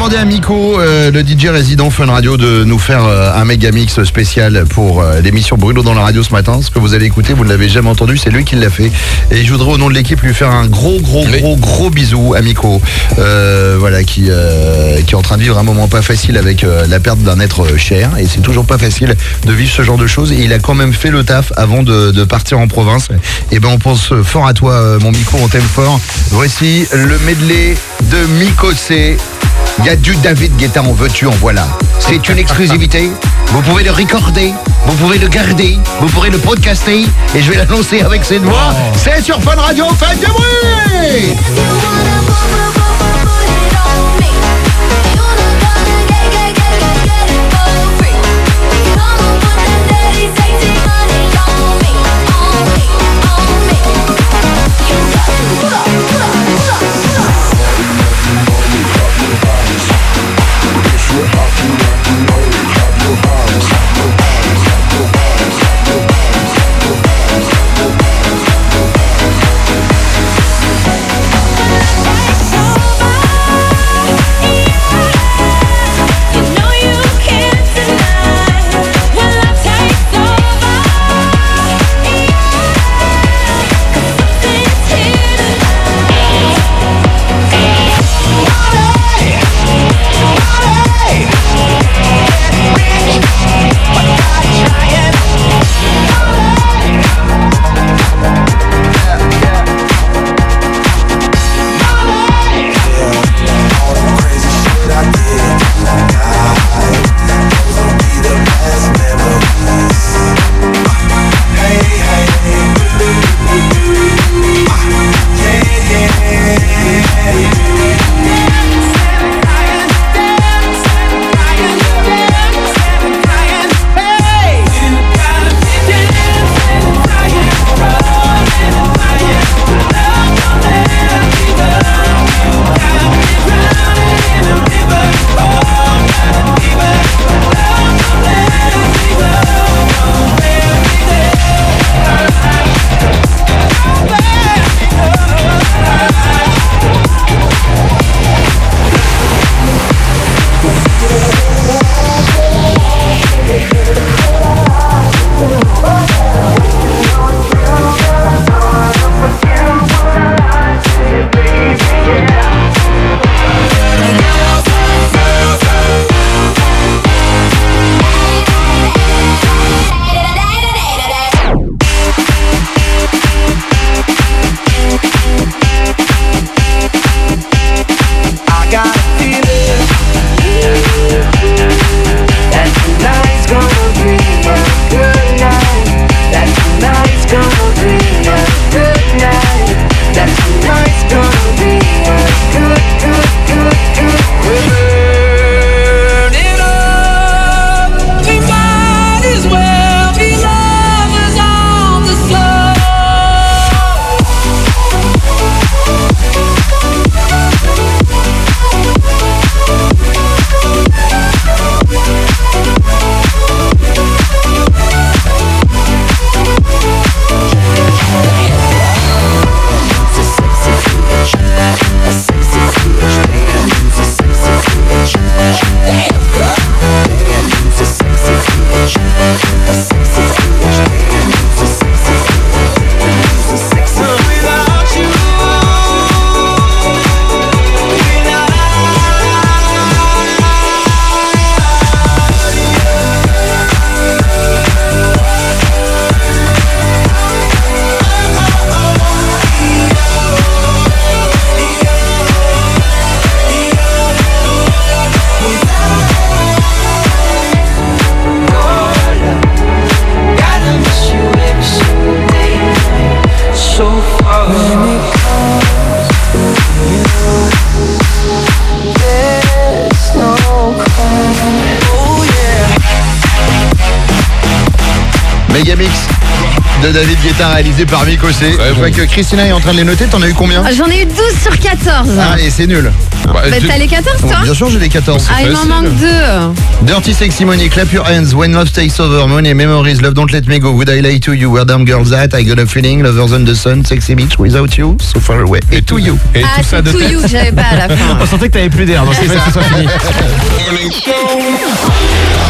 demandé à Miko, euh, le DJ résident Fun Radio, de nous faire euh, un méga mix spécial pour euh, l'émission Bruno dans la radio ce matin. Ce que vous allez écouter, vous ne l'avez jamais entendu, c'est lui qui l'a fait. Et je voudrais au nom de l'équipe lui faire un gros, gros, gros, gros bisou à Miko, euh, voilà, qui, euh, qui est en train de vivre un moment pas facile avec euh, la perte d'un être cher. Et c'est toujours pas facile de vivre ce genre de choses. Et il a quand même fait le taf avant de, de partir en province. Et ben on pense fort à toi, mon Miko, on t'aime fort. Voici le medley de Miko C. Il y a du David Guetta en veux-tu, en voilà. C'est une exclusivité. Vous pouvez le recorder, vous pouvez le garder, vous pourrez le podcaster. Et je vais l'annoncer avec cette voix. C'est sur Fun Radio, faites du bruit Megamix de David Guetta réalisé par Mikosé. Très Je vois bon. que Christina est en train de les noter. T'en as eu combien J'en ai eu 12 sur 14. Ah, et c'est nul. Bah, Bah, tu- t'as les 14 Bon, toi bien sûr, j'ai les 14. Ah, il m'en manque deux. Dirty Sexy Money, Clap Your Hands, When Love Takes Over, Money, Memories, Love Don't Let Me Go, Would I Lie to You, Where Damn Girls At, I Got a Feeling, Lovers on the Sun, Sexy Beach, Without You, So Far Away, et To You. Et ah, tout ça c'est de to you que j'avais pas à la fin. On sentait que t'avais plus d'air, donc c'est ça que ce soit fini.